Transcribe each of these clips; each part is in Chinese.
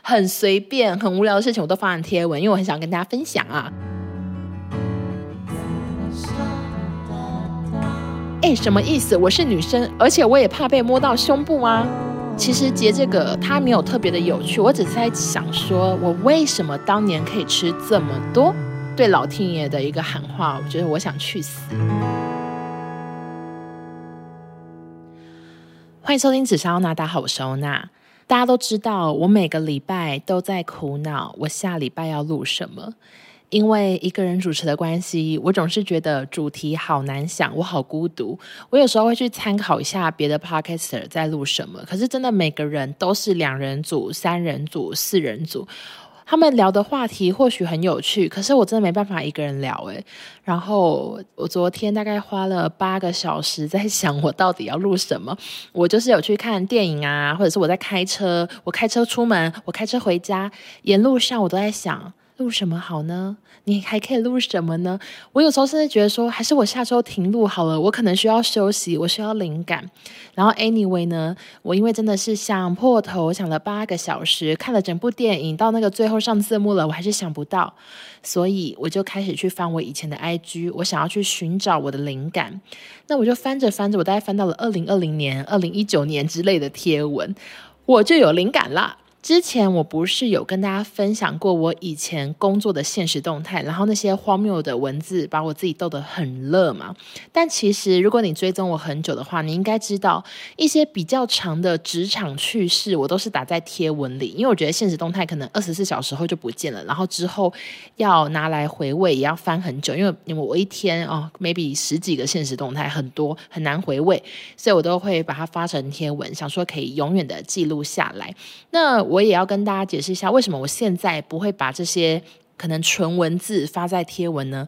很随便、很无聊的事情，我都发上贴文，因为我很想跟大家分享啊。哎，什么意思？我是女生，而且我也怕被摸到胸部吗？其实截这个它没有特别的有趣，我只是在想说，我为什么当年可以吃这么多？对老天爷的一个喊话，我觉得我想去死。欢迎收听紫砂欧娜，大家好，我是欧娜。大家都知道，我每个礼拜都在苦恼，我下礼拜要录什么。因为一个人主持的关系，我总是觉得主题好难想，我好孤独。我有时候会去参考一下别的 podcaster 在录什么，可是真的每个人都是两人组、三人组、四人组，他们聊的话题或许很有趣，可是我真的没办法一个人聊诶。然后我昨天大概花了八个小时在想，我到底要录什么。我就是有去看电影啊，或者是我在开车，我开车出门，我开车回家，沿路上我都在想。录什么好呢？你还可以录什么呢？我有时候甚至觉得说，还是我下周停录好了。我可能需要休息，我需要灵感。然后 anyway 呢，我因为真的是想破头，想了八个小时，看了整部电影，到那个最后上字幕了，我还是想不到，所以我就开始去翻我以前的 IG，我想要去寻找我的灵感。那我就翻着翻着，我大概翻到了二零二零年、二零一九年之类的贴文，我就有灵感了。之前我不是有跟大家分享过我以前工作的现实动态，然后那些荒谬的文字把我自己逗得很乐嘛。但其实如果你追踪我很久的话，你应该知道一些比较长的职场趣事，我都是打在贴文里，因为我觉得现实动态可能二十四小时后就不见了，然后之后要拿来回味也要翻很久，因为因为我一天哦，maybe 十几个现实动态很多很难回味，所以我都会把它发成贴文，想说可以永远的记录下来。那我也要跟大家解释一下，为什么我现在不会把这些可能纯文字发在贴文呢？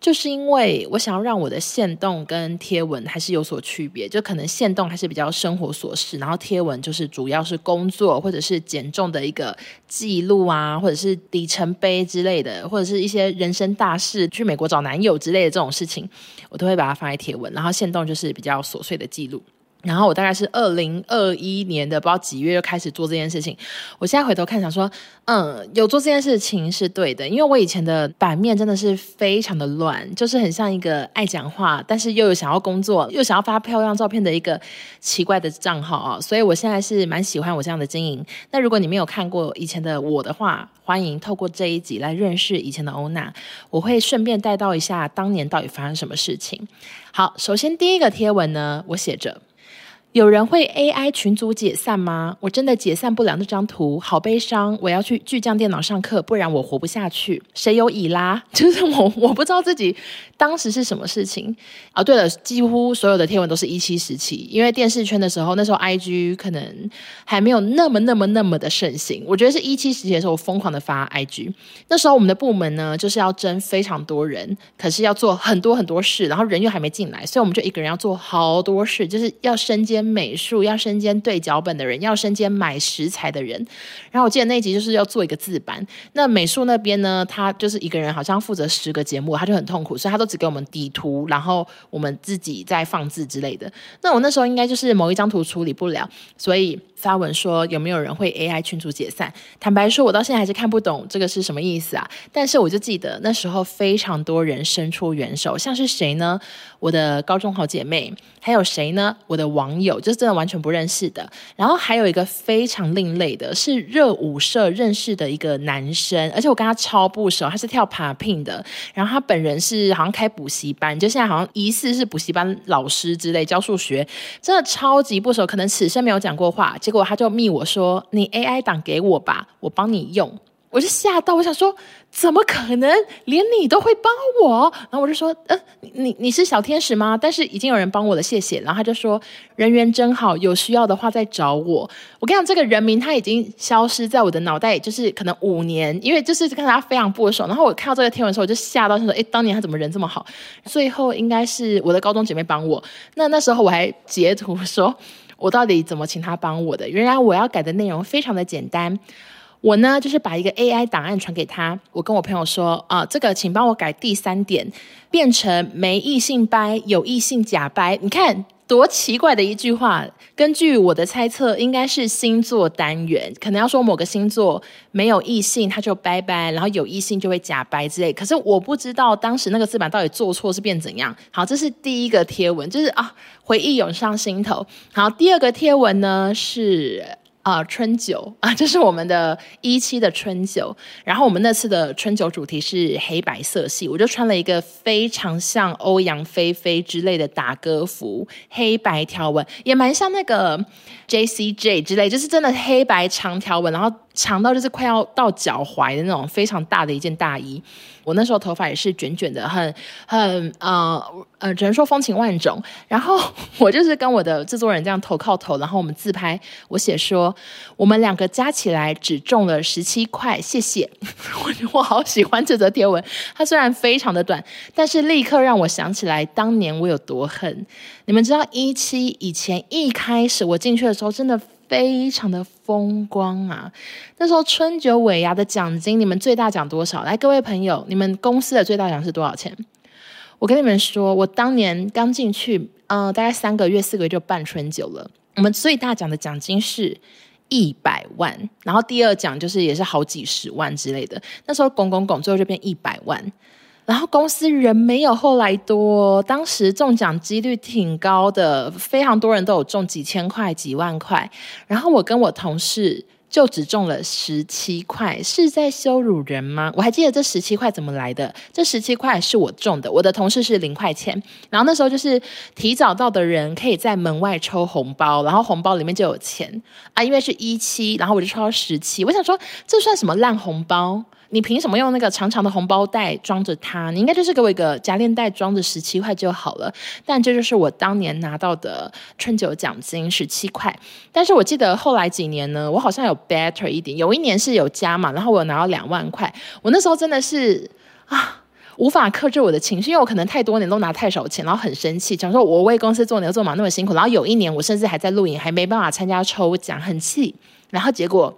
就是因为我想要让我的线动跟贴文还是有所区别，就可能线动还是比较生活琐事，然后贴文就是主要是工作或者是减重的一个记录啊，或者是里程碑之类的，或者是一些人生大事，去美国找男友之类的这种事情，我都会把它放在贴文，然后线动就是比较琐碎的记录。然后我大概是二零二一年的不知道几月就开始做这件事情。我现在回头看想说，嗯，有做这件事情是对的，因为我以前的版面真的是非常的乱，就是很像一个爱讲话，但是又有想要工作，又想要发漂亮照片的一个奇怪的账号啊。所以我现在是蛮喜欢我这样的经营。那如果你没有看过以前的我的话，欢迎透过这一集来认识以前的欧娜。我会顺便带到一下当年到底发生什么事情。好，首先第一个贴文呢，我写着。有人会 AI 群组解散吗？我真的解散不了那张图，好悲伤。我要去巨匠电脑上课，不然我活不下去。谁有乙拉？就是我，我不知道自己当时是什么事情啊。对了，几乎所有的贴文都是一七时期，因为电视圈的时候，那时候 IG 可能还没有那么、那么、那么的盛行。我觉得是一七时期的时候，我疯狂的发 IG。那时候我们的部门呢，就是要征非常多人，可是要做很多很多事，然后人又还没进来，所以我们就一个人要做好多事，就是要身兼。美术要身兼对脚本的人，要身兼买食材的人。然后我记得那一集就是要做一个自版。那美术那边呢，他就是一个人，好像负责十个节目，他就很痛苦，所以他都给我们底图，然后我们自己再放字之类的。那我那时候应该就是某一张图处理不了，所以。发文说有没有人会 AI 群组解散？坦白说，我到现在还是看不懂这个是什么意思啊。但是我就记得那时候非常多人伸出援手，像是谁呢？我的高中好姐妹，还有谁呢？我的网友，就是真的完全不认识的。然后还有一个非常另类的，是热舞社认识的一个男生，而且我跟他超不熟，他是跳 popping 的。然后他本人是好像开补习班，就现在好像疑似是补习班老师之类，教数学，真的超级不熟，可能此生没有讲过话。结果他就密我说：“你 AI 档给我吧，我帮你用。”我就吓到，我想说：“怎么可能？连你都会帮我？”然后我就说：“呃，你你是小天使吗？”但是已经有人帮我了，谢谢。然后他就说：“人缘真好，有需要的话再找我。”我跟你讲，这个人名他已经消失在我的脑袋，就是可能五年，因为就是跟他非常不熟。然后我看到这个贴文的时候，我就吓到，他说：“诶，当年他怎么人这么好？”最后应该是我的高中姐妹帮我。那那时候我还截图说。我到底怎么请他帮我的？原来我要改的内容非常的简单，我呢就是把一个 AI 档案传给他，我跟我朋友说啊，这个请帮我改第三点，变成没异性掰，有异性假掰。你看多奇怪的一句话！根据我的猜测，应该是星座单元，可能要说某个星座没有异性，他就掰掰，然后有异性就会假掰之类。可是我不知道当时那个字板到底做错是变怎样。好，这是第一个贴文，就是啊，回忆涌上心头。好，第二个贴文呢是。啊、春酒啊，这是我们的一期的春酒。然后我们那次的春酒主题是黑白色系，我就穿了一个非常像欧阳菲菲之类的打歌服，黑白条纹，也蛮像那个 J C J 之类，就是真的黑白长条纹，然后长到就是快要到脚踝的那种非常大的一件大衣。我那时候头发也是卷卷的，很很呃呃，只能说风情万种。然后 我就是跟我的制作人这样头靠头，然后我们自拍。我写说我们两个加起来只中了十七块，谢谢。我我好喜欢这则贴文，它虽然非常的短，但是立刻让我想起来当年我有多恨。你们知道一期以前一开始我进去的时候，真的。非常的风光啊！那时候春酒尾牙的奖金，你们最大奖多少？来，各位朋友，你们公司的最大奖是多少钱？我跟你们说，我当年刚进去，呃，大概三个月、四个月就办春酒了。我们最大奖的奖金是一百万，然后第二奖就是也是好几十万之类的。那时候拱拱拱，最后就变一百万。然后公司人没有后来多，当时中奖几率挺高的，非常多人都有中几千块、几万块。然后我跟我同事就只中了十七块，是在羞辱人吗？我还记得这十七块怎么来的，这十七块是我中的，我的同事是零块钱。然后那时候就是提早到的人可以在门外抽红包，然后红包里面就有钱啊，因为是一期，然后我就抽到十七。我想说，这算什么烂红包？你凭什么用那个长长的红包袋装着它？你应该就是给我一个夹链袋装着十七块就好了。但这就是我当年拿到的春酒奖金十七块。但是我记得后来几年呢，我好像有 better 一点，有一年是有加嘛，然后我有拿到两万块。我那时候真的是啊，无法克制我的情绪，因为我可能太多年都拿太少钱，然后很生气，想说我为公司做牛做马那么辛苦，然后有一年我甚至还在录影，还没办法参加抽奖，很气。然后结果。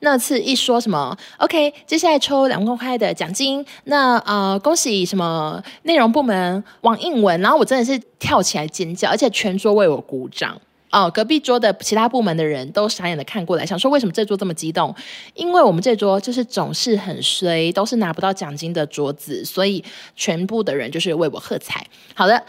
那次一说什么，OK，接下来抽两万块的奖金，那呃，恭喜什么内容部门王应文，然后我真的是跳起来尖叫，而且全桌为我鼓掌哦。隔壁桌的其他部门的人都傻眼的看过来，想说为什么这桌这么激动？因为我们这桌就是总是很衰，都是拿不到奖金的桌子，所以全部的人就是为我喝彩。好的。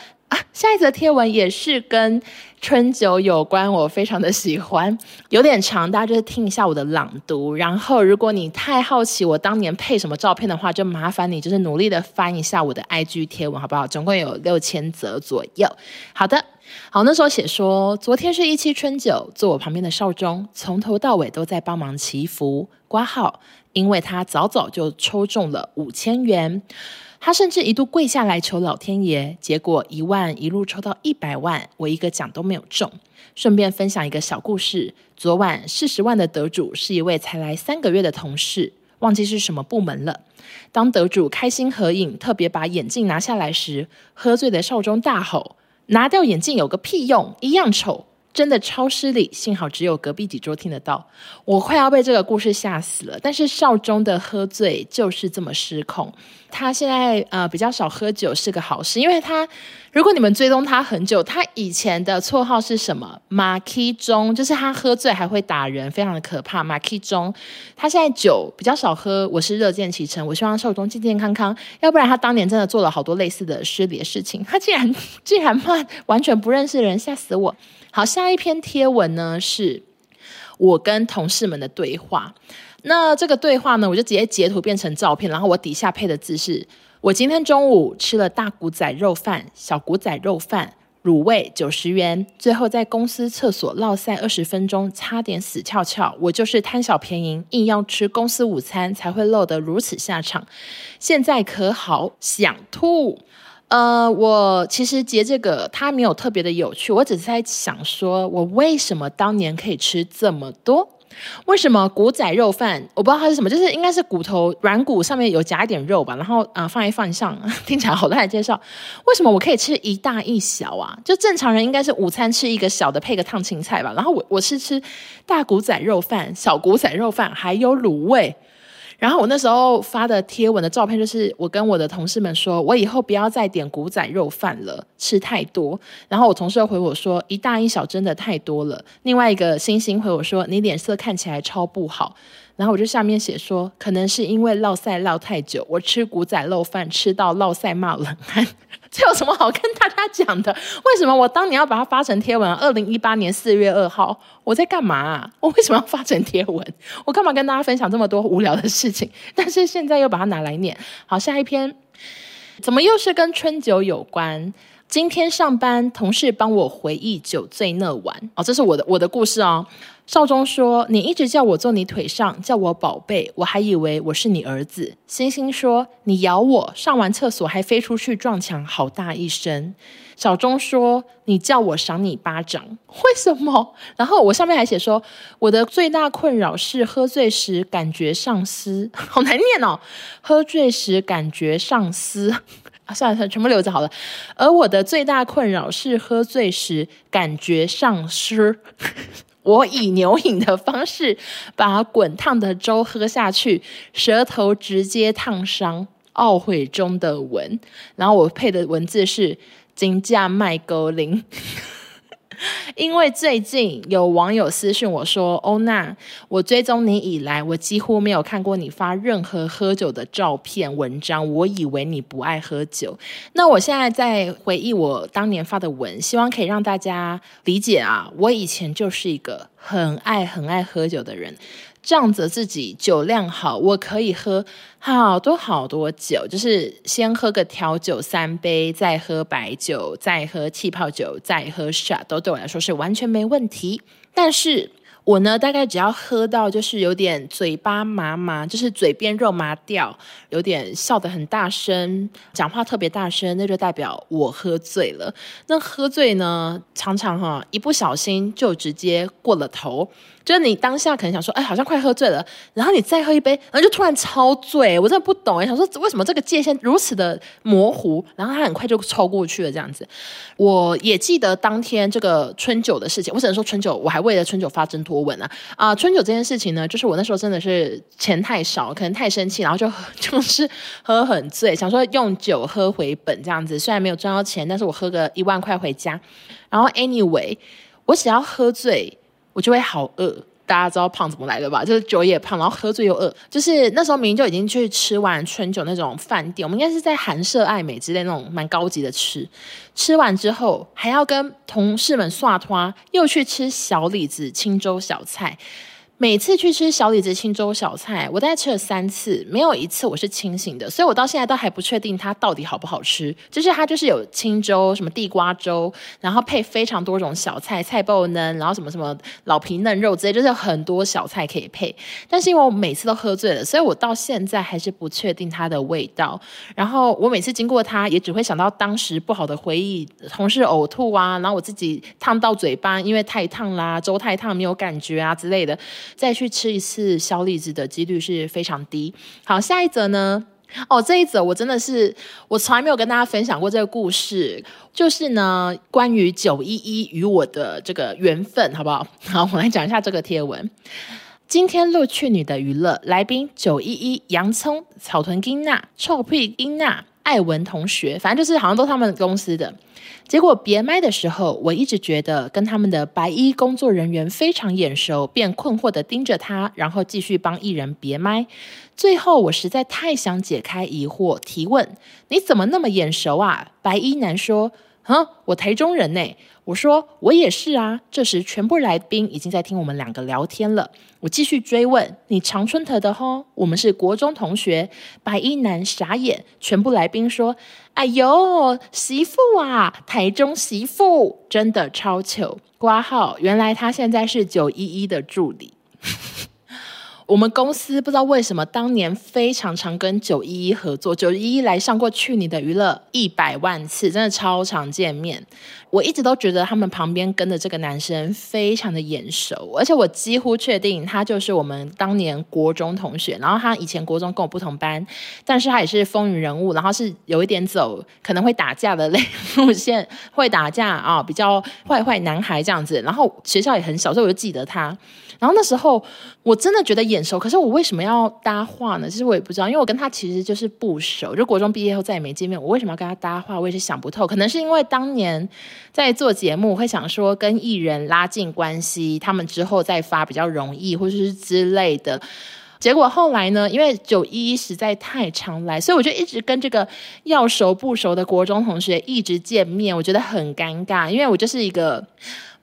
下一则贴文也是跟春酒有关，我非常的喜欢，有点长，大家就是听一下我的朗读。然后，如果你太好奇我当年配什么照片的话，就麻烦你就是努力的翻一下我的 IG 贴文，好不好？总共有六千则左右。好的，好，那时候写说，昨天是一期春酒，坐我旁边的少中从头到尾都在帮忙祈福挂号，因为他早早就抽中了五千元。他甚至一度跪下来求老天爷，结果一万一路抽到一百万，我一个奖都没有中。顺便分享一个小故事：昨晚四十万的得主是一位才来三个月的同事，忘记是什么部门了。当得主开心合影，特别把眼镜拿下来时，喝醉的少中大吼：“拿掉眼镜有个屁用，一样丑！”真的超失礼，幸好只有隔壁几桌听得到。我快要被这个故事吓死了。但是少中的喝醉就是这么失控。他现在呃比较少喝酒是个好事，因为他如果你们追踪他很久，他以前的绰号是什么？马 K 中，就是他喝醉还会打人，非常的可怕。马 K 中，他现在酒比较少喝，我是乐见其成。我希望少中健健康康，要不然他当年真的做了好多类似的失礼的事情。他竟然竟然骂完全不认识的人，吓死我。好，下一篇贴文呢，是我跟同事们的对话。那这个对话呢，我就直接截图变成照片，然后我底下配的字是：我今天中午吃了大骨仔肉饭、小骨仔肉饭，卤味九十元，最后在公司厕所落赛二十分钟，差点死翘翘。我就是贪小便宜，硬要吃公司午餐，才会落得如此下场。现在可好想吐。呃，我其实截这个，它没有特别的有趣，我只是在想说，我为什么当年可以吃这么多？为什么骨仔肉饭？我不知道它是什么，就是应该是骨头软骨上面有夹一点肉吧，然后啊、放一放上，听起来好难介绍。为什么我可以吃一大一小啊？就正常人应该是午餐吃一个小的配个烫青菜吧，然后我我是吃大骨仔肉饭、小骨仔肉饭，还有卤味。然后我那时候发的贴文的照片，就是我跟我的同事们说，我以后不要再点古仔肉饭了，吃太多。然后我同事又回我说，一大一小真的太多了。另外一个星星回我说，你脸色看起来超不好。然后我就下面写说，可能是因为落赛落太久，我吃古仔肉饭吃到落赛冒冷汗。这有什么好跟大家讲的？为什么我当年要把它发成贴文？二零一八年四月二号，我在干嘛啊？我为什么要发成贴文？我干嘛跟大家分享这么多无聊的事情？但是现在又把它拿来念。好，下一篇，怎么又是跟春酒有关？今天上班，同事帮我回忆酒醉那晚。哦，这是我的我的故事哦。少中说：“你一直叫我坐你腿上，叫我宝贝，我还以为我是你儿子。”星星说：“你咬我，上完厕所还飞出去撞墙，好大一声。”小钟说：“你叫我赏你巴掌，为什么？” 然后我上面还写说：“我的最大困扰是喝醉时感觉上司，好难念哦。喝醉时感觉上司啊，算了算了，全部留着好了。而我的最大困扰是喝醉时感觉上司。”我以牛饮的方式把滚烫的粥喝下去，舌头直接烫伤，懊悔中的文。然后我配的文字是“金价卖高零”。因为最近有网友私讯我说：“欧娜，我追踪你以来，我几乎没有看过你发任何喝酒的照片、文章。我以为你不爱喝酒。那我现在在回忆我当年发的文，希望可以让大家理解啊，我以前就是一个很爱、很爱喝酒的人。”仗着自己酒量好，我可以喝好多好多酒，就是先喝个调酒三杯，再喝白酒，再喝气泡酒，再喝 shot，都对我来说是完全没问题。但是我呢，大概只要喝到就是有点嘴巴麻麻，就是嘴边肉麻掉，有点笑得很大声，讲话特别大声，那就代表我喝醉了。那喝醉呢，常常哈一不小心就直接过了头。就是你当下可能想说，哎，好像快喝醉了，然后你再喝一杯，然后就突然超醉，我真的不懂哎，想说为什么这个界限如此的模糊，然后他很快就抽过去了这样子。我也记得当天这个春酒的事情，我只能说春酒，我还为了春酒发征托文啊啊、春酒这件事情呢，就是我那时候真的是钱太少，可能太生气，然后就 就是喝很醉，想说用酒喝回本这样子，虽然没有赚到钱，但是我喝个一万块回家。然后 anyway，我只要喝醉。我就会好饿，大家知道胖怎么来的吧？就是酒也胖，然后喝醉又饿。就是那时候明明就已经去吃完春酒那种饭店，我们应该是在韩舍、爱美之类那种蛮高级的吃。吃完之后还要跟同事们刷拖，又去吃小李子清粥小菜。每次去吃小李子清粥小菜，我大概吃了三次，没有一次我是清醒的，所以我到现在都还不确定它到底好不好吃。就是它就是有清粥，什么地瓜粥，然后配非常多种小菜，菜爆嫩，然后什么什么老皮嫩肉之类，就是很多小菜可以配。但是因为我每次都喝醉了，所以我到现在还是不确定它的味道。然后我每次经过它，也只会想到当时不好的回忆，同事呕吐啊，然后我自己烫到嘴巴，因为太烫啦，粥太烫没有感觉啊之类的。再去吃一次小李子的几率是非常低。好，下一则呢？哦，这一则我真的是我从来没有跟大家分享过这个故事，就是呢关于九一一与我的这个缘分，好不好？好，我来讲一下这个贴文。今天录去你的娱乐来宾九一一洋葱草屯金娜臭屁金娜艾文同学，反正就是好像都他们公司的。结果别麦的时候，我一直觉得跟他们的白衣工作人员非常眼熟，便困惑的盯着他，然后继续帮艺人别麦。最后我实在太想解开疑惑，提问：你怎么那么眼熟啊？白衣男说：哼，我台中人呢。我说我也是啊。这时全部来宾已经在听我们两个聊天了。我继续追问：你常春藤的吼？我们是国中同学。白衣男傻眼。全部来宾说：哎呦，媳妇啊，台中媳妇，真的超糗。挂号，原来他现在是九一一的助理。我们公司不知道为什么当年非常常跟九一一合作，九一一来上过去你的娱乐一百万次，真的超常见面。我一直都觉得他们旁边跟的这个男生非常的眼熟，而且我几乎确定他就是我们当年国中同学。然后他以前国中跟我不同班，但是他也是风云人物，然后是有一点走可能会打架的类路线，会打架啊，比较坏坏男孩这样子。然后学校也很小，所以我就记得他。然后那时候我真的觉得眼熟，可是我为什么要搭话呢？其实我也不知道，因为我跟他其实就是不熟，就国中毕业后再也没见面，我为什么要跟他搭话？我也是想不透。可能是因为当年在做节目，会想说跟艺人拉近关系，他们之后再发比较容易，或者是之类的。结果后来呢，因为九一实在太常来，所以我就一直跟这个要熟不熟的国中同学一直见面，我觉得很尴尬，因为我就是一个。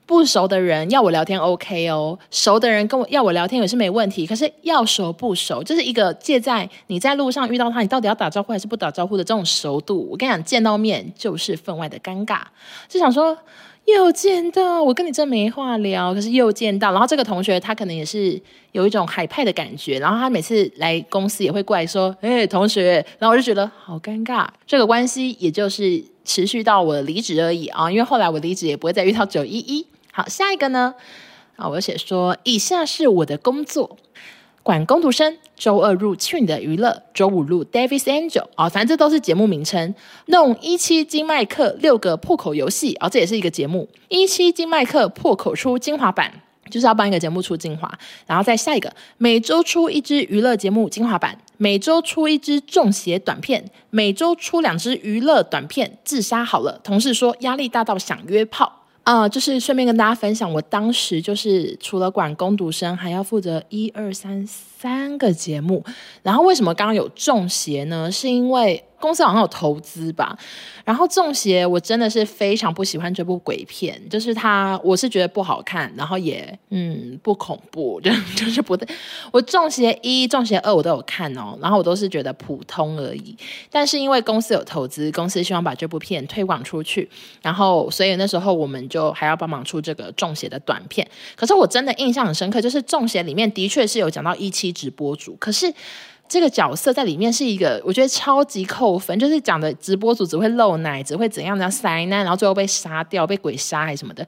不熟的人要我聊天 OK 哦，熟的人跟我要我聊天也是没问题。可是要熟不熟，就是一个介在你在路上遇到他，你到底要打招呼还是不打招呼的这种熟度。我跟你讲，见到面就是分外的尴尬。就想说又见到，我跟你真没话聊，可是又见到。然后这个同学他可能也是有一种海派的感觉，然后他每次来公司也会过来说：“哎，同学。”然后我就觉得好尴尬。这个关系也就是持续到我离职而已啊，因为后来我离职也不会再遇到九一一。好，下一个呢？啊，我写说，以下是我的工作：管工读生，周二入去你的娱乐，周五入 Davis Angel 啊，反正这都是节目名称。弄一期金麦克六个破口游戏啊，这也是一个节目。一期金麦克破口出精华版，就是要帮一个节目出精华。然后再下一个，每周出一支娱乐节目精华版，每周出一支中邪短片，每周出两支娱乐短片。自杀好了，同事说压力大到想约炮。啊、就是顺便跟大家分享，我当时就是除了管工读生，还要负责一二三三个节目。然后为什么刚刚有中邪呢？是因为。公司好像有投资吧，然后《中邪》我真的是非常不喜欢这部鬼片，就是它，我是觉得不好看，然后也嗯不恐怖，就就是不对。我《中邪一》《中邪二》我都有看哦，然后我都是觉得普通而已。但是因为公司有投资，公司希望把这部片推广出去，然后所以那时候我们就还要帮忙出这个《中邪》的短片。可是我真的印象很深刻，就是《中邪》里面的确是有讲到一期直播主，可是。这个角色在里面是一个，我觉得超级扣分，就是讲的直播主只会露奶，只会怎样怎样塞奶，然后最后被杀掉，被鬼杀还是什么的。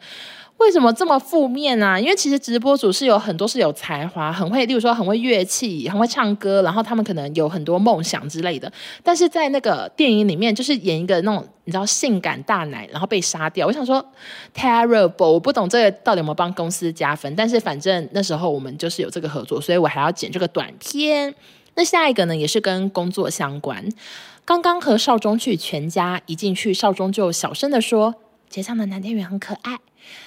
为什么这么负面啊？因为其实直播主是有很多是有才华，很会，例如说很会乐器，很会唱歌，然后他们可能有很多梦想之类的。但是在那个电影里面，就是演一个那种你知道性感大奶，然后被杀掉。我想说，terrible！我不懂这个到底有没有帮公司加分，但是反正那时候我们就是有这个合作，所以我还要剪这个短片。那下一个呢，也是跟工作相关。刚刚和少中去全家，一进去，少中就小声的说：“结账的男店员很可爱。”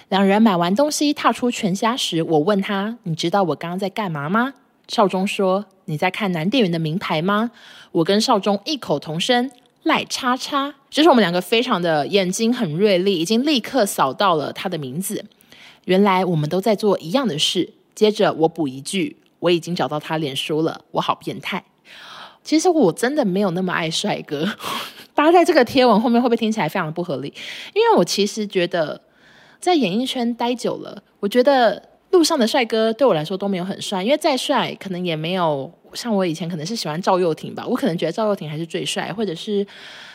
两人买完东西，踏出全家时，我问他：“你知道我刚刚在干嘛吗？”少中说：“你在看男店员的名牌吗？”我跟少中异口同声：“赖叉叉。”就是我们两个非常的眼睛很锐利，已经立刻扫到了他的名字。原来我们都在做一样的事。接着我补一句。我已经找到他脸书了，我好变态。其实我真的没有那么爱帅哥，搭在这个贴文后面会不会听起来非常不合理？因为我其实觉得在演艺圈待久了，我觉得路上的帅哥对我来说都没有很帅，因为再帅可能也没有像我以前可能是喜欢赵又廷吧，我可能觉得赵又廷还是最帅，或者是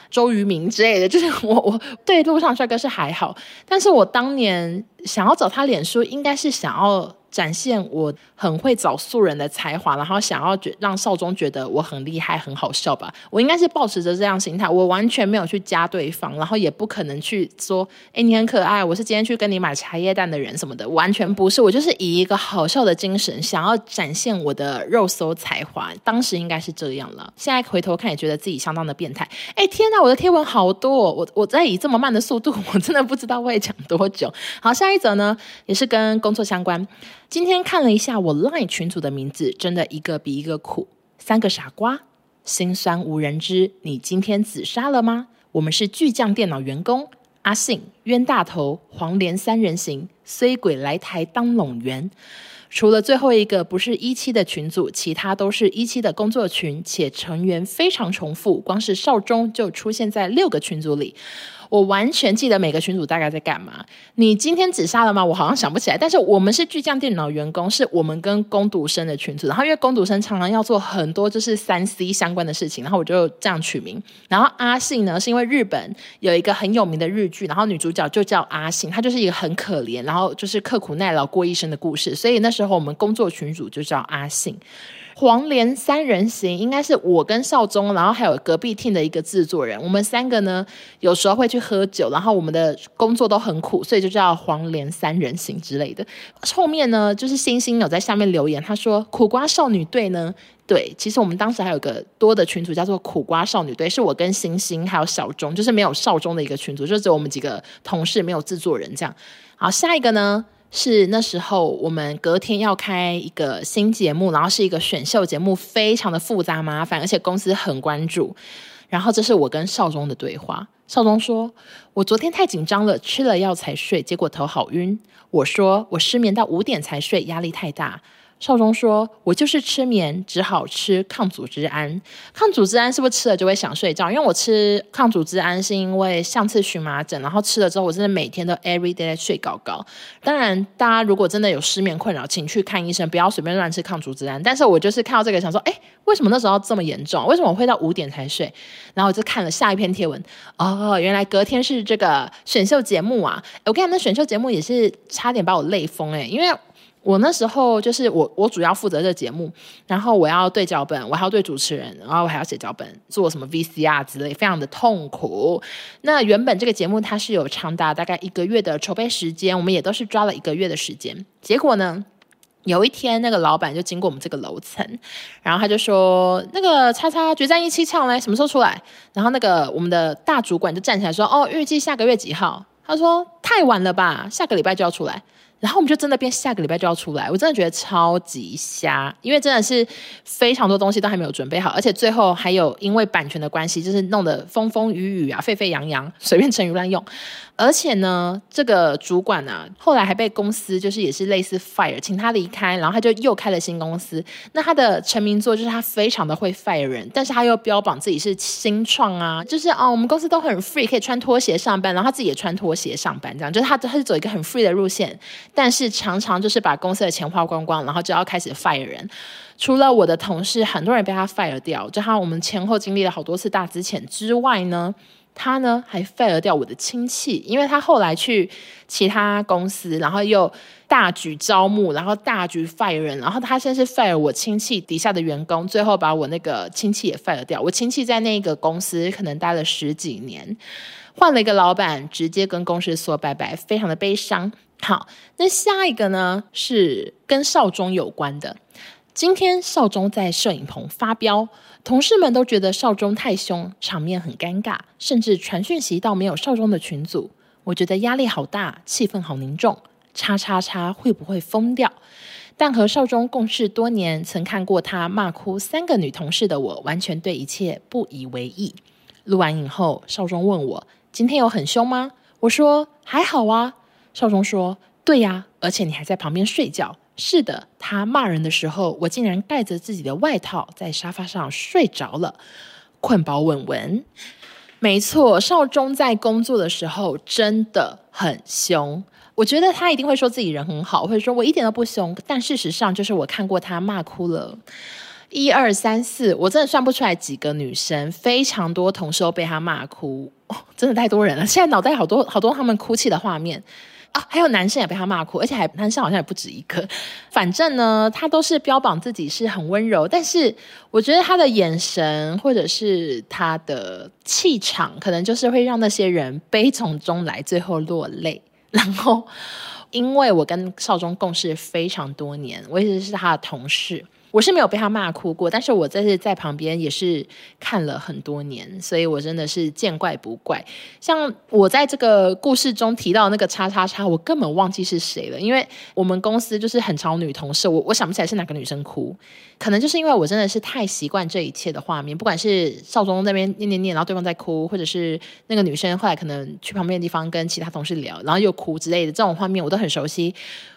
周渝民之类的。就是我我对路上帅哥是还好，但是我当年想要找他脸书，应该是想要。展现我很会找素人的才华，然后想要觉让少中觉得我很厉害、很好笑吧。我应该是抱持着这样心态，我完全没有去加对方，然后也不可能去说：“哎，你很可爱，我是今天去跟你买茶叶蛋的人什么的。”完全不是，我就是以一个好笑的精神，想要展现我的肉搜才华。当时应该是这样了，现在回头看也觉得自己相当的变态。哎，天哪，我的贴文好多哦，我我在以这么慢的速度，我真的不知道会讲多久。好，下一则呢，也是跟工作相关。今天看了一下我 LINE 群组的名字，真的一个比一个苦。三个傻瓜，心酸无人知。你今天自杀了吗？我们是巨匠电脑员工，阿信、冤大头、黄连三人行，衰鬼来台当拢员。除了最后一个不是一期的群组，其他都是一期的工作群，且成员非常重复，光是少中就出现在六个群组里。我完全记得每个群主大概在干嘛。你今天只杀了吗？我好像想不起来。但是我们是巨匠电脑员工，是我们跟工读生的群组。然后因为工读生常常要做很多就是三 C 相关的事情，然后我就这样取名。然后阿信呢，是因为日本有一个很有名的日剧，然后女主角就叫阿信，她就是一个很可怜，然后就是刻苦耐劳过一生的故事。所以那时候我们工作群组就叫阿信。黄连三人行应该是我跟少宗，然后还有隔壁厅的一个制作人，我们三个呢有时候会去喝酒，然后我们的工作都很苦，所以就叫黄连三人行之类的。后面呢，就是星星有在下面留言，他说苦瓜少女队呢，对，其实我们当时还有个多的群组叫做苦瓜少女队，是我跟星星还有小钟，就是没有少宗的一个群组，就只有我们几个同事，没有制作人这样。好，下一个呢？是那时候，我们隔天要开一个新节目，然后是一个选秀节目，非常的复杂麻烦，而且公司很关注。然后这是我跟少宗的对话。少宗说：“我昨天太紧张了，吃了药才睡，结果头好晕。”我说：“我失眠到五点才睡，压力太大。”少中说：“我就是吃眠，只好吃抗组织胺。抗组织胺是不是吃了就会想睡觉？因为我吃抗组织胺是因为上次荨麻疹，然后吃了之后，我真的每天都 every day 睡高高。当然，大家如果真的有失眠困扰，请去看医生，不要随便乱吃抗组织胺。但是我就是看到这个，想说，哎，为什么那时候这么严重？为什么我会到五点才睡？然后我就看了下一篇贴文，哦，原来隔天是这个选秀节目啊！我跟你讲，那选秀节目也是差点把我累疯哎，因为。我那时候就是我，我主要负责这节目，然后我要对脚本，我还要对主持人，然后我还要写脚本，做什么 VCR 之类，非常的痛苦。那原本这个节目它是有长达大概一个月的筹备时间，我们也都是抓了一个月的时间。结果呢，有一天那个老板就经过我们这个楼层，然后他就说：“那个叉叉决战一期唱嘞，什么时候出来？”然后那个我们的大主管就站起来说：“哦，预计下个月几号？”他说：“太晚了吧，下个礼拜就要出来。”然后我们就真的变下个礼拜就要出来，我真的觉得超级瞎，因为真的是非常多东西都还没有准备好，而且最后还有因为版权的关系，就是弄得风风雨雨啊，沸沸扬扬，随便成语乱用。而且呢，这个主管啊，后来还被公司就是也是类似 fire，请他离开，然后他就又开了新公司。那他的成名作就是他非常的会 fire 人，但是他又标榜自己是新创啊，就是哦，我们公司都很 free，可以穿拖鞋上班，然后他自己也穿拖鞋上班，这样就是他他是走一个很 free 的路线，但是常常就是把公司的钱花光光，然后就要开始 fire 人。除了我的同事，很多人被他 fire 掉，就他我们前后经历了好多次大资遣之外呢。他呢还 fire 掉我的亲戚，因为他后来去其他公司，然后又大举招募，然后大举 fire 人，然后他先是 fire 我亲戚底下的员工，最后把我那个亲戚也 fire 掉。我亲戚在那个公司可能待了十几年，换了一个老板，直接跟公司说拜拜，非常的悲伤。好，那下一个呢是跟少中有关的。今天少中在摄影棚发飙，同事们都觉得少中太凶，场面很尴尬，甚至传讯息到没有少中的群组。我觉得压力好大，气氛好凝重。叉叉叉会不会疯掉？但和少中共事多年，曾看过他骂哭三个女同事的我，完全对一切不以为意。录完影后，少中问我今天有很凶吗？我说还好啊。少中说对呀，而且你还在旁边睡觉。是的，他骂人的时候，我竟然盖着自己的外套在沙发上睡着了，困饱稳稳。没错，少中在工作的时候真的很凶。我觉得他一定会说自己人很好，或者说我一点都不凶。但事实上，就是我看过他骂哭了一二三四，我真的算不出来几个女生，非常多同事都被他骂哭，真的太多人了。现在脑袋好多好多他们哭泣的画面。啊，还有男生也被他骂哭，而且还男生好像也不止一个。反正呢，他都是标榜自己是很温柔，但是我觉得他的眼神或者是他的气场，可能就是会让那些人悲从中来，最后落泪。然后，因为我跟少宗共事非常多年，我一直是他的同事。我是没有被他骂哭过，但是我在这在旁边也是看了很多年，所以我真的是见怪不怪。像我在这个故事中提到那个叉叉叉，我根本忘记是谁了，因为我们公司就是很潮女同事，我我想不起来是哪个女生哭，可能就是因为我真的是太习惯这一切的画面，不管是少宗那边念念念，然后对方在哭，或者是那个女生后来可能去旁边的地方跟其他同事聊，然后又哭之类的这种画面，我都很熟悉。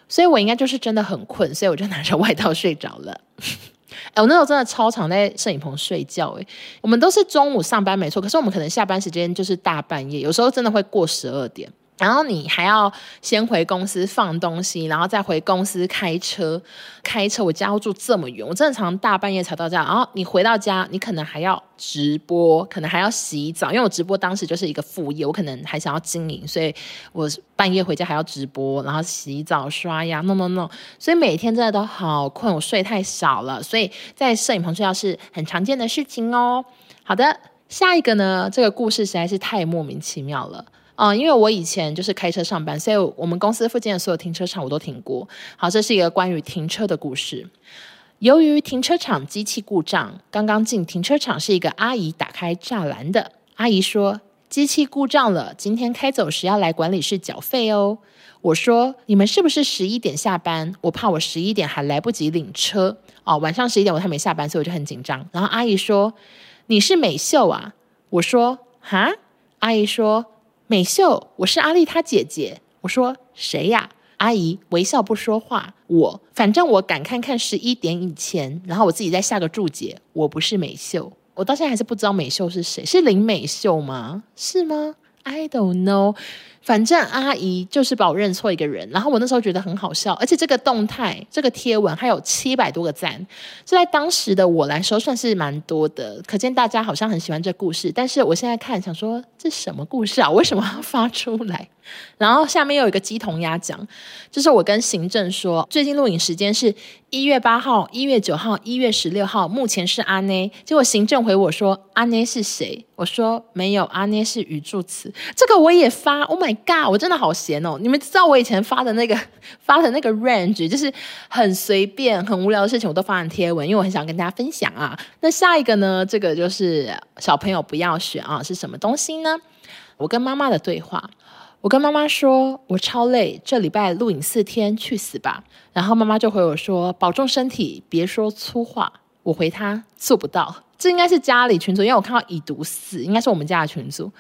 所以我应该就是真的很困，所以我就拿着外套睡着了。哎，我那时候真的超常在摄影棚睡觉。哎，我们都是中午上班没错，可是我们可能下班时间就是大半夜，有时候真的会过十二点。然后你还要先回公司放东西，然后再回公司开车。开车，我家住这么远，我正常大半夜才到家。然后你回到家，你可能还要直播，可能还要洗澡，因为我直播当时就是一个副业，我可能还想要经营，所以我半夜回家还要直播，然后洗澡、刷牙，弄弄弄。所以每天真的都好困，我睡太少了，所以在摄影棚睡觉是很常见的事情哦。好的，下一个呢，这个故事实在是太莫名其妙了。嗯，因为我以前就是开车上班，所以我们公司附近的所有停车场我都停过。好，这是一个关于停车的故事。由于停车场机器故障，刚刚进停车场是一个阿姨打开栅栏的。阿姨说：“机器故障了，今天开走时要来管理室缴费哦。”我说：“你们是不是十一点下班？我怕我十一点还来不及领车。”哦，晚上十一点我还没下班，所以我就很紧张。然后阿姨说：“你是美秀啊？”我说：“哈？”阿姨说。美秀，我是阿丽她姐姐。我说谁呀？阿姨微笑不说话。我反正我敢看看十一点以前，然后我自己再下个注解。我不是美秀，我到现在还是不知道美秀是谁，是林美秀吗？是吗？I don't know。反正阿姨就是把我认错一个人，然后我那时候觉得很好笑，而且这个动态、这个贴文还有七百多个赞，这在当时的我来说算是蛮多的，可见大家好像很喜欢这故事。但是我现在看，想说这什么故事啊？为什么要发出来？然后下面有一个鸡同鸭讲，就是我跟行政说，最近录影时间是一月八号、一月九号、一月十六号，目前是阿内。结果行政回我说阿内是谁？我说没有，阿内是语助词。这个我也发，Oh my 嘎我真的好闲哦！你们知道我以前发的那个发的那个 range，就是很随便、很无聊的事情，我都发成贴文，因为我很想跟大家分享啊。那下一个呢？这个就是小朋友不要选啊，是什么东西呢？我跟妈妈的对话。我跟妈妈说，我超累，这礼拜录影四天，去死吧。然后妈妈就回我说，保重身体，别说粗话。我回她做不到，这应该是家里群组，因为我看到已读四，应该是我们家的群组。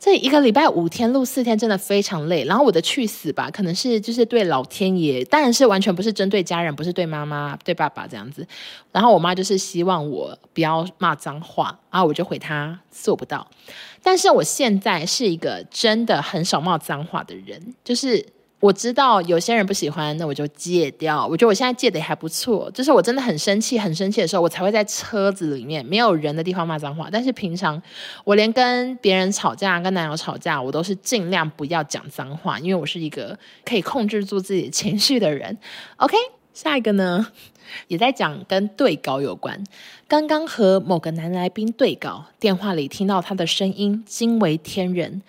这一个礼拜五天录四天，真的非常累。然后我的去死吧，可能是就是对老天爷，当然是完全不是针对家人，不是对妈妈、对爸爸这样子。然后我妈就是希望我不要骂脏话，然后我就回她做不到。但是我现在是一个真的很少骂脏话的人，就是。我知道有些人不喜欢，那我就戒掉。我觉得我现在戒的也还不错，就是我真的很生气、很生气的时候，我才会在车子里面没有人的地方骂脏话。但是平常我连跟别人吵架、跟男友吵架，我都是尽量不要讲脏话，因为我是一个可以控制住自己情绪的人。OK，下一个呢，也在讲跟对稿有关。刚刚和某个男来宾对稿，电话里听到他的声音惊为天人，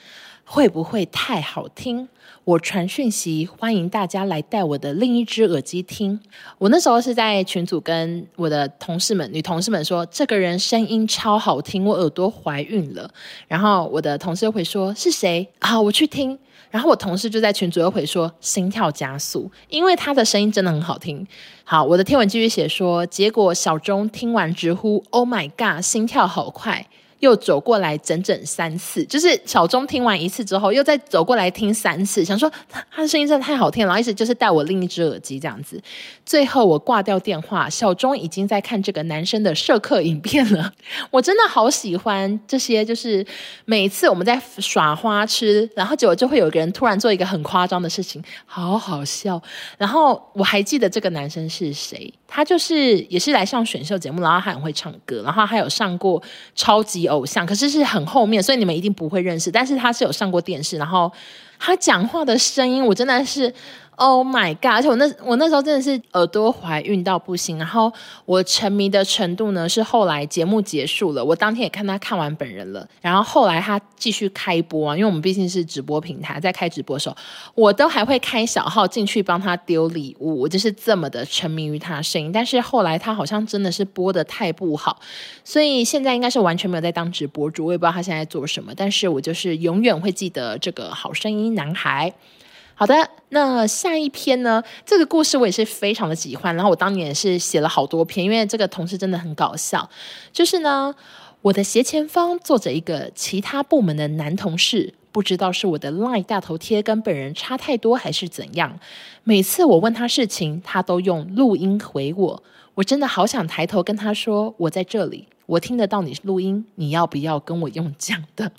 会不会太好听？我传讯息，欢迎大家来带我的另一只耳机听。我那时候是在群组跟我的同事们、女同事们说，这个人声音超好听，我耳朵怀孕了。然后我的同事会说是谁？啊，我去听。然后我同事就在群组又会说心跳加速，因为他的声音真的很好听。好，我的贴文继续写说，结果小钟听完直呼 “Oh my God”，心跳好快。又走过来整整三次，就是小钟听完一次之后，又再走过来听三次，想说他的声音真的太好听了，然后意思就是戴我另一只耳机这样子。最后我挂掉电话，小钟已经在看这个男生的社课影片了。我真的好喜欢这些，就是每一次我们在耍花痴，然后结果就会有个人突然做一个很夸张的事情，好好笑。然后我还记得这个男生是谁，他就是也是来上选秀节目，然后他很会唱歌，然后他有上过超级偶像，可是是很后面，所以你们一定不会认识。但是他是有上过电视，然后他讲话的声音，我真的是。Oh my god！而且我那我那时候真的是耳朵怀孕到不行，然后我沉迷的程度呢是后来节目结束了，我当天也看他看完本人了，然后后来他继续开播啊，因为我们毕竟是直播平台，在开直播的时候，我都还会开小号进去帮他丢礼物，我就是这么的沉迷于他的声音。但是后来他好像真的是播得太不好，所以现在应该是完全没有在当直播主，我也不知道他现在做什么，但是我就是永远会记得这个好声音男孩。好的，那下一篇呢？这个故事我也是非常的喜欢，然后我当年也是写了好多篇，因为这个同事真的很搞笑。就是呢，我的斜前方坐着一个其他部门的男同事，不知道是我的 LINE 大头贴跟本人差太多还是怎样。每次我问他事情，他都用录音回我。我真的好想抬头跟他说：“我在这里，我听得到你录音，你要不要跟我用讲的？”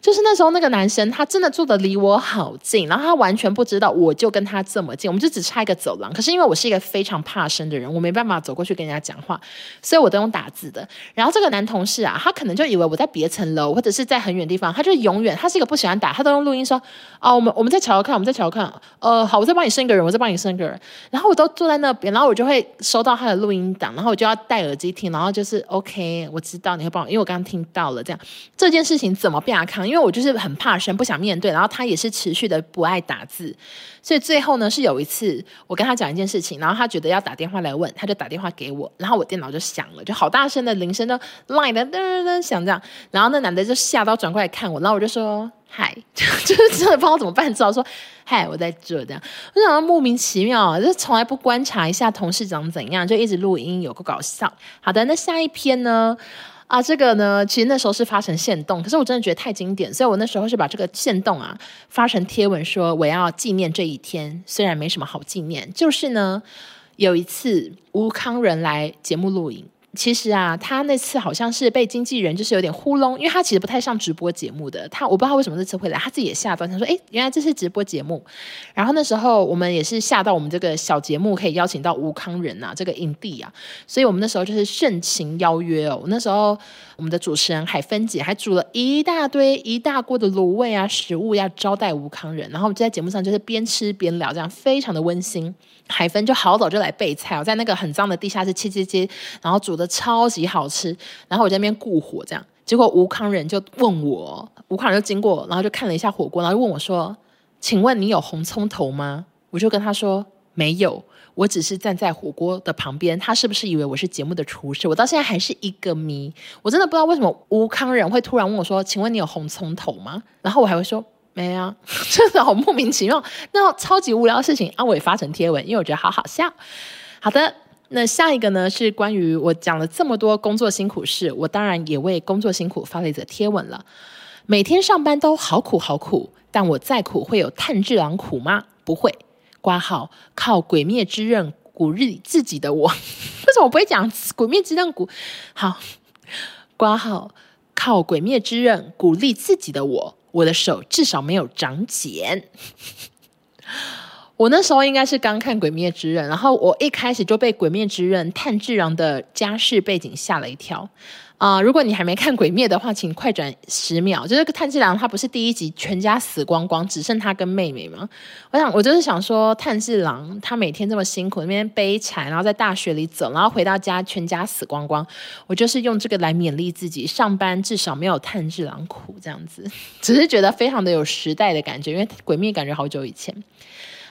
就是那时候那个男生，他真的坐得离我好近，然后他完全不知道我就跟他这么近，我们就只差一个走廊。可是因为我是一个非常怕生的人，我没办法走过去跟人家讲话，所以我都用打字的。然后这个男同事啊，他可能就以为我在别层楼或者是在很远地方，他就永远他是一个不喜欢打，他都用录音说：“哦，我们我们在瞧瞧看，我们在瞧瞧看。呃，好，我再帮你升一个人，我再帮你升一个人。”然后我都坐在那边，然后我就会收到他的录音档，然后我就要戴耳机听，然后就是 OK，我知道你会帮我，因为我刚刚听到了这样这件事情怎么变阿康？因为我就是很怕。生不想面对，然后他也是持续的不爱打字，所以最后呢是有一次我跟他讲一件事情，然后他觉得要打电话来问，他就打电话给我，然后我电脑就响了，就好大声的铃声都 line 的噔噔噔响这样，然后那男的就吓到转过来看我，然后我就说嗨，就是真的不知道怎么办，只好说嗨，我在这这样，我想到莫名其妙，就从来不观察一下同事长怎样，就一直录音，有个搞笑。好的，那下一篇呢？啊，这个呢，其实那时候是发成限动，可是我真的觉得太经典，所以我那时候是把这个限动啊发成贴文，说我要纪念这一天。虽然没什么好纪念，就是呢，有一次吴康仁来节目录影。其实啊，他那次好像是被经纪人就是有点糊弄，因为他其实不太上直播节目的。他我不知道为什么这次会来，他自己也吓到，他说：“哎，原来这是直播节目。”然后那时候我们也是吓到，我们这个小节目可以邀请到吴康仁啊，这个影帝啊，所以我们那时候就是盛情邀约哦。那时候我们的主持人海芬姐还煮了一大堆一大锅的卤味啊食物要招待吴康仁，然后我们就在节目上就是边吃边聊，这样非常的温馨。海芬就好早就来备菜，我在那个很脏的地下室切切切，然后煮的超级好吃。然后我在那边顾火，这样，结果吴康仁就问我，吴康仁就经过，然后就看了一下火锅，然后就问我说：“请问你有红葱头吗？”我就跟他说：“没有，我只是站在火锅的旁边。”他是不是以为我是节目的厨师？我到现在还是一个谜，我真的不知道为什么吴康人会突然问我说：“请问你有红葱头吗？”然后我还会说。没啊，真的好莫名其妙。那超级无聊的事情啊，我也发成贴文，因为我觉得好好笑。好的，那下一个呢是关于我讲了这么多工作辛苦事，我当然也为工作辛苦发了一则贴文了。每天上班都好苦好苦，但我再苦会有炭治郎苦吗？不会。括号靠鬼灭之刃鼓励自己的我，为什么我不会讲鬼灭之刃鼓？好，括号靠鬼灭之刃鼓励自己的我。我的手至少没有长茧。我那时候应该是刚看《鬼灭之刃》，然后我一开始就被《鬼灭之刃》炭治郎的家世背景吓了一跳。啊、如果你还没看《鬼灭》的话，请快转十秒。就是炭治郎他不是第一集全家死光光，只剩他跟妹妹吗？我想，我就是想说，炭治郎他每天这么辛苦，那边背柴，然后在大雪里走，然后回到家全家死光光。我就是用这个来勉励自己，上班至少没有炭治郎苦这样子。只是觉得非常的有时代的感觉，因为《鬼灭》感觉好久以前。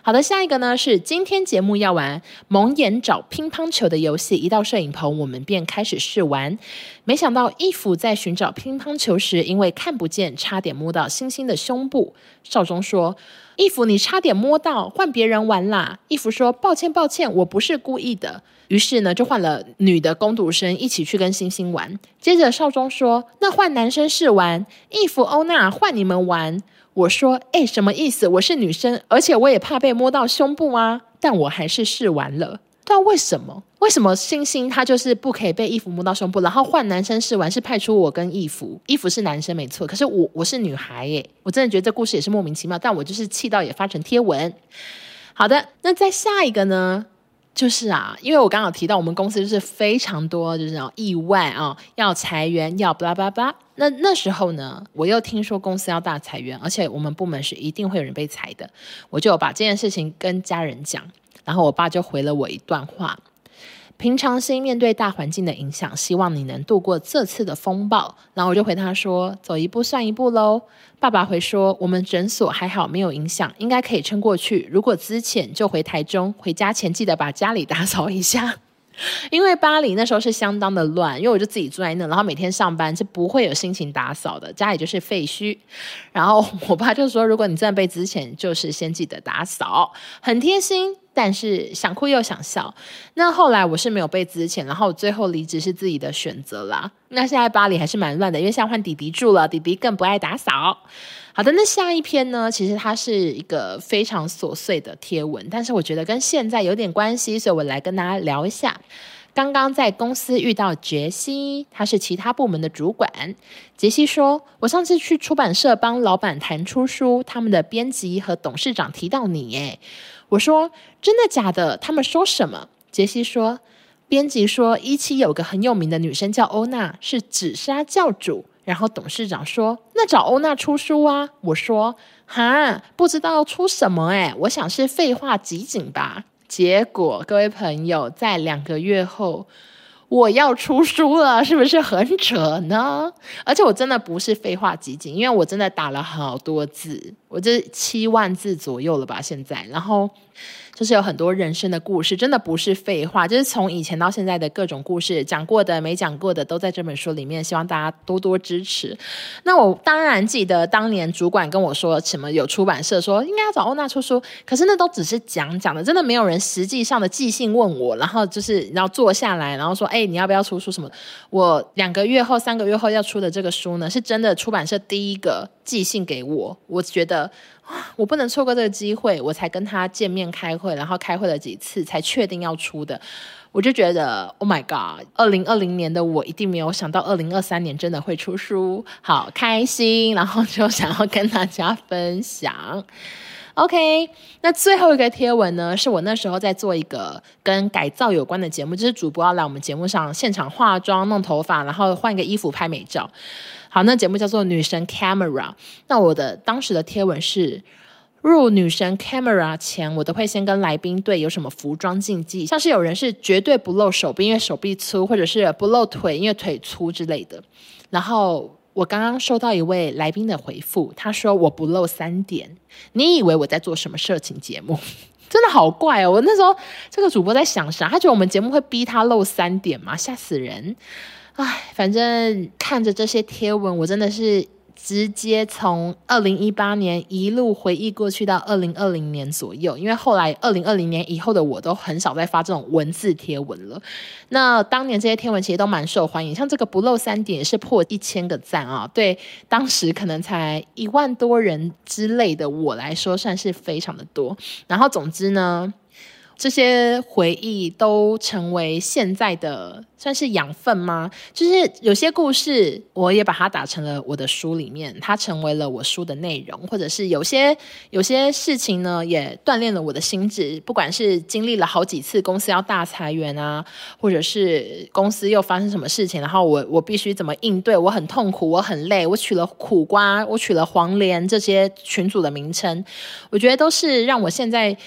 好的，下一个呢是今天节目要玩蒙眼找乒乓球的游戏。一到摄影棚，我们便开始试玩。没想到义父在寻找乒乓球时，因为看不见，差点摸到星星的胸部。少中说：“义父，你差点摸到，换别人玩啦。”义父说：“抱歉，抱歉，我不是故意的。”于是呢，就换了女的工读生一起去跟星星玩。接着少中说：“那换男生试玩，义父欧娜换你们玩。”我说：“哎，什么意思？我是女生，而且我也怕被摸到胸部啊！但我还是试完了。但为什么？为什么星星他就是不可以被义父摸到胸部？然后换男生试完是派出我跟义父，义父是男生没错，可是我我是女孩耶！我真的觉得这故事也是莫名其妙。但我就是气到也发成贴文。好的，那再下一个呢？就是啊，因为我刚好提到我们公司就是非常多就是那种意外啊，要裁员，要巴拉巴拉。那那时候呢，我又听说公司要大裁员，而且我们部门是一定会有人被裁的，我就把这件事情跟家人讲，然后我爸就回了我一段话。平常心面对大环境的影响，希望你能度过这次的风暴。然后我就回他说：“走一步算一步喽。”爸爸回说：“我们诊所还好，没有影响，应该可以撑过去。如果资浅就回台中，回家前记得把家里打扫一下。” 因为巴黎那时候是相当的乱，因为我就自己住在那，然后每天上班是不会有心情打扫的，家里就是废墟。然后我爸就说：“如果你真的被资遣，就是先记得打扫，很贴心。”但是想哭又想笑。那后来我是没有被资遣，然后最后离职是自己的选择啦。那现在巴黎还是蛮乱的，因为现在换弟弟住了，弟弟更不爱打扫。好的，那下一篇呢？其实它是一个非常琐碎的贴文，但是我觉得跟现在有点关系，所以我来跟大家聊一下。刚刚在公司遇到杰西，他是其他部门的主管。杰西说：“我上次去出版社帮老板谈出书，他们的编辑和董事长提到你。”诶，我说：“真的假的？他们说什么？”杰西说：“编辑说一期有个很有名的女生叫欧娜，是紫砂教主。”然后董事长说：“那找欧娜出书啊。”我说：“哈，不知道出什么诶，我想是废话集锦吧。”结果各位朋友，在两个月后，我要出书了，是不是很扯呢？而且我真的不是废话集锦，因为我真的打了好多字，我这七万字左右了吧现在，然后。就是有很多人生的故事，真的不是废话，就是从以前到现在的各种故事，讲过的、没讲过的，都在这本书里面。希望大家多多支持。那我当然记得当年主管跟我说什么，有出版社说应该要找欧娜出书，可是那都只是讲讲的，真的没有人实际上的寄信问我，然后就是然后坐下来，然后说，哎，你要不要出书什么？我两个月后、三个月后要出的这个书呢，是真的出版社第一个寄信给我，我觉得。我不能错过这个机会，我才跟他见面开会，然后开会了几次才确定要出的。我就觉得，Oh my God！二零二零年的我一定没有想到，二零二三年真的会出书，好开心，然后就想要跟大家分享。OK，那最后一个贴文呢，是我那时候在做一个跟改造有关的节目，就是主播要来我们节目上现场化妆、弄头发，然后换一个衣服拍美照。好，那节目叫做《女神 Camera》。那我的当时的贴文是：入女神 Camera 前，我都会先跟来宾对有什么服装禁忌，像是有人是绝对不露手臂，因为手臂粗，或者是不露腿，因为腿粗之类的。然后我刚刚收到一位来宾的回复，他说我不露三点。你以为我在做什么色情节目？真的好怪哦！我那时候这个主播在想啥？他觉得我们节目会逼他露三点吗？吓死人！唉，反正看着这些贴文，我真的是直接从二零一八年一路回忆过去到二零二零年左右，因为后来二零二零年以后的我都很少再发这种文字贴文了。那当年这些贴文其实都蛮受欢迎，像这个不露三点也是破一千个赞啊，对当时可能才一万多人之类的我来说，算是非常的多。然后总之呢。这些回忆都成为现在的算是养分吗？就是有些故事，我也把它打成了我的书里面，它成为了我书的内容，或者是有些有些事情呢，也锻炼了我的心智。不管是经历了好几次公司要大裁员啊，或者是公司又发生什么事情，然后我我必须怎么应对，我很痛苦，我很累，我取了苦瓜，我取了黄连这些群组的名称，我觉得都是让我现在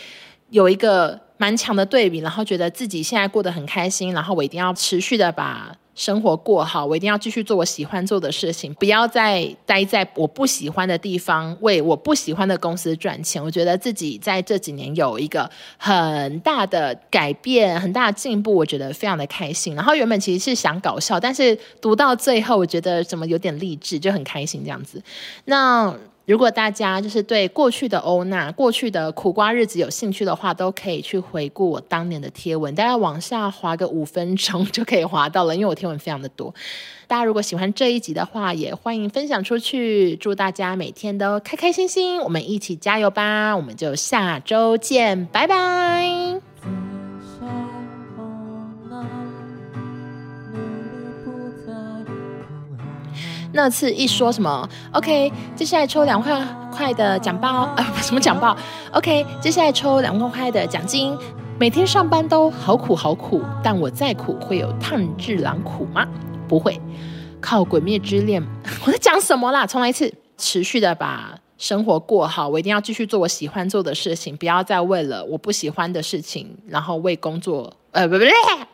有一个。蛮强的对比，然后觉得自己现在过得很开心，然后我一定要持续的把生活过好，我一定要继续做我喜欢做的事情，不要再待在我不喜欢的地方，为我不喜欢的公司赚钱。我觉得自己在这几年有一个很大的改变，很大的进步，我觉得非常的开心。然后原本其实是想搞笑，但是读到最后，我觉得怎么有点励志，就很开心这样子。那。如果大家就是对过去的欧娜、过去的苦瓜日子有兴趣的话，都可以去回顾我当年的贴文，大概往下滑个五分钟就可以滑到了，因为我贴文非常的多。大家如果喜欢这一集的话，也欢迎分享出去。祝大家每天都开开心心，我们一起加油吧！我们就下周见，拜拜。那次一说什么？OK，接下来抽两万块的奖包，呃，什么奖包？OK，接下来抽两万块的奖金。每天上班都好苦好苦，但我再苦会有炭治郎苦吗？不会。靠鬼灭之恋，我在讲什么啦？重来一次，持续的把生活过好。我一定要继续做我喜欢做的事情，不要再为了我不喜欢的事情，然后为工作，呃，不不不。